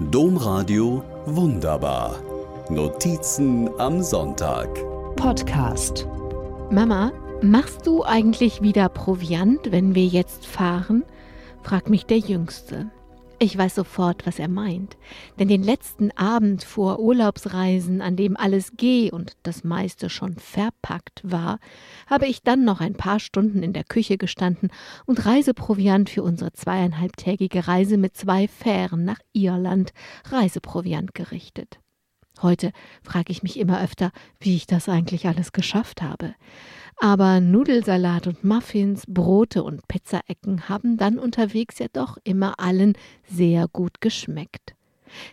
Domradio Wunderbar. Notizen am Sonntag. Podcast. Mama, machst du eigentlich wieder Proviant, wenn wir jetzt fahren? fragt mich der Jüngste. Ich weiß sofort, was er meint. Denn den letzten Abend vor Urlaubsreisen, an dem alles geh und das meiste schon verpackt war, habe ich dann noch ein paar Stunden in der Küche gestanden und Reiseproviant für unsere zweieinhalbtägige Reise mit zwei Fähren nach Irland Reiseproviant gerichtet. Heute frage ich mich immer öfter, wie ich das eigentlich alles geschafft habe. Aber Nudelsalat und Muffins, Brote und Pizzaecken haben dann unterwegs ja doch immer allen sehr gut geschmeckt.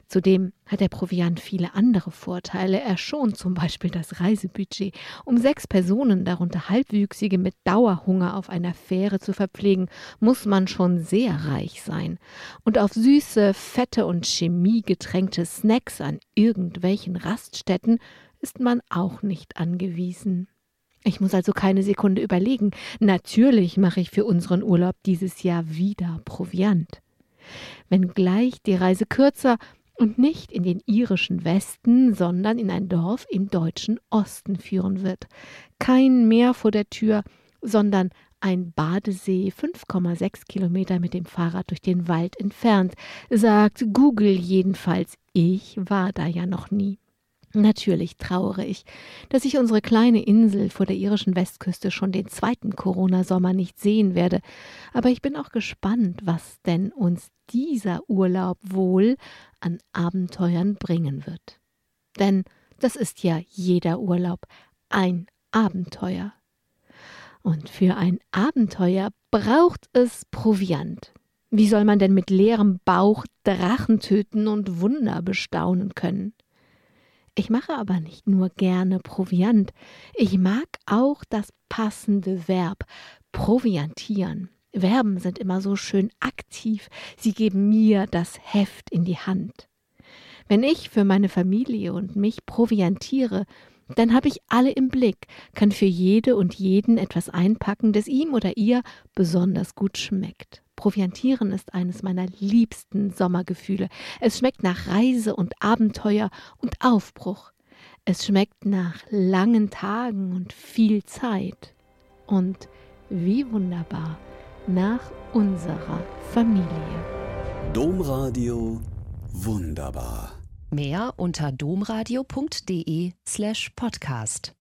Zudem hat der Proviant viele andere Vorteile. Er schont zum Beispiel das Reisebudget. Um sechs Personen, darunter Halbwüchsige mit Dauerhunger auf einer Fähre zu verpflegen, muss man schon sehr reich sein. Und auf süße, fette und chemiegetränkte Snacks an irgendwelchen Raststätten ist man auch nicht angewiesen. Ich muss also keine Sekunde überlegen. Natürlich mache ich für unseren Urlaub dieses Jahr wieder Proviant. Wenngleich die Reise kürzer und nicht in den irischen Westen, sondern in ein Dorf im deutschen Osten führen wird. Kein Meer vor der Tür, sondern ein Badesee 5,6 Kilometer mit dem Fahrrad durch den Wald entfernt, sagt Google jedenfalls. Ich war da ja noch nie. Natürlich trauere ich, dass ich unsere kleine Insel vor der irischen Westküste schon den zweiten Corona-Sommer nicht sehen werde, aber ich bin auch gespannt, was denn uns dieser Urlaub wohl an Abenteuern bringen wird. Denn das ist ja jeder Urlaub ein Abenteuer. Und für ein Abenteuer braucht es Proviant. Wie soll man denn mit leerem Bauch Drachen töten und Wunder bestaunen können? Ich mache aber nicht nur gerne Proviant, ich mag auch das passende Verb proviantieren. Verben sind immer so schön aktiv, sie geben mir das Heft in die Hand. Wenn ich für meine Familie und mich proviantiere, dann habe ich alle im Blick, kann für jede und jeden etwas einpacken, das ihm oder ihr besonders gut schmeckt. Proviantieren ist eines meiner liebsten Sommergefühle. Es schmeckt nach Reise und Abenteuer und Aufbruch. Es schmeckt nach langen Tagen und viel Zeit. Und wie wunderbar nach unserer Familie. Domradio wunderbar. Mehr unter domradio.de slash podcast.